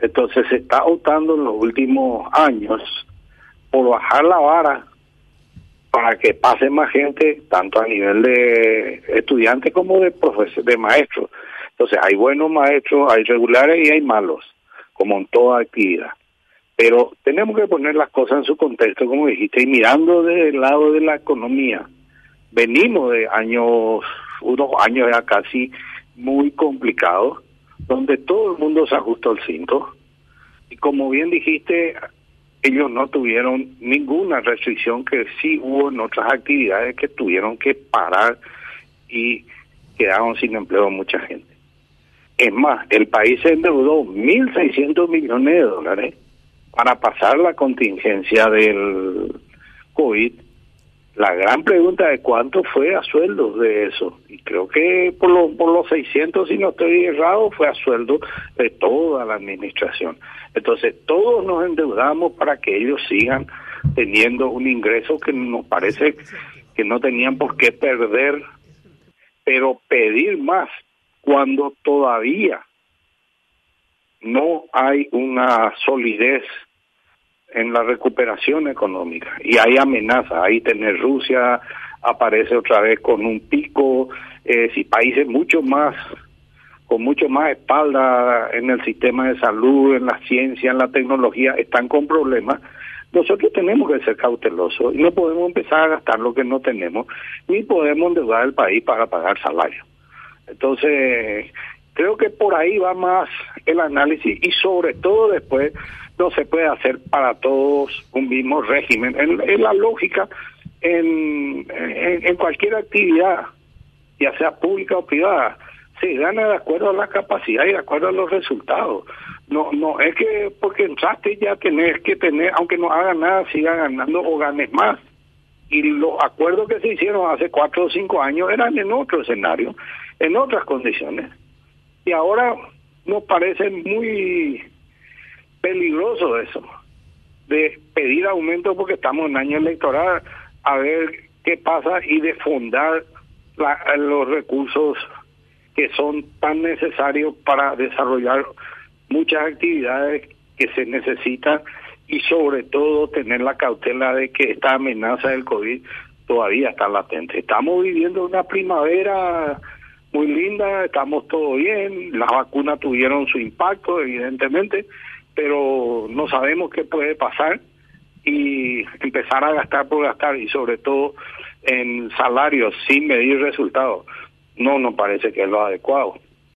Entonces se está optando en los últimos años por bajar la vara para que pase más gente, tanto a nivel de estudiantes como de profesores, de maestros. Entonces hay buenos maestros, hay regulares y hay malos, como en toda actividad. Pero tenemos que poner las cosas en su contexto, como dijiste, y mirando desde el lado de la economía. Venimos de años, unos años ya casi muy complicados, donde todo el mundo se ajustó al cinto. Y como bien dijiste, ellos no tuvieron ninguna restricción que sí hubo en otras actividades que tuvieron que parar y quedaron sin empleo mucha gente. Es más, el país se endeudó 1.600 millones de dólares para pasar la contingencia del COVID la gran pregunta es cuánto fue a sueldos de eso. Y creo que por, lo, por los 600, si no estoy errado, fue a sueldo de toda la administración. Entonces, todos nos endeudamos para que ellos sigan teniendo un ingreso que nos parece que no tenían por qué perder, pero pedir más cuando todavía no hay una solidez en la recuperación económica y hay amenaza, ahí tener Rusia aparece otra vez con un pico, eh, si países mucho más con mucho más espalda en el sistema de salud, en la ciencia, en la tecnología, están con problemas, nosotros tenemos que ser cautelosos y no podemos empezar a gastar lo que no tenemos, ni podemos endeudar el país para pagar salario. Entonces, creo que por ahí va más el análisis y sobre todo después no se puede hacer para todos un mismo régimen. En, la lógica, en, en, cualquier actividad, ya sea pública o privada, se gana de acuerdo a la capacidad y de acuerdo a los resultados. No, no es que porque entraste ya tenés que tener, aunque no hagas nada, siga ganando o ganes más. Y los acuerdos que se hicieron hace cuatro o cinco años eran en otro escenario, en otras condiciones. Y ahora nos parece muy peligroso eso, de pedir aumento porque estamos en año electoral, a ver qué pasa y de fundar los recursos que son tan necesarios para desarrollar muchas actividades que se necesitan y sobre todo tener la cautela de que esta amenaza del COVID todavía está latente. Estamos viviendo una primavera muy linda, estamos todo bien, las vacunas tuvieron su impacto, evidentemente, pero no sabemos qué puede pasar y empezar a gastar por gastar y sobre todo en salarios sin medir resultados no nos parece que es lo adecuado.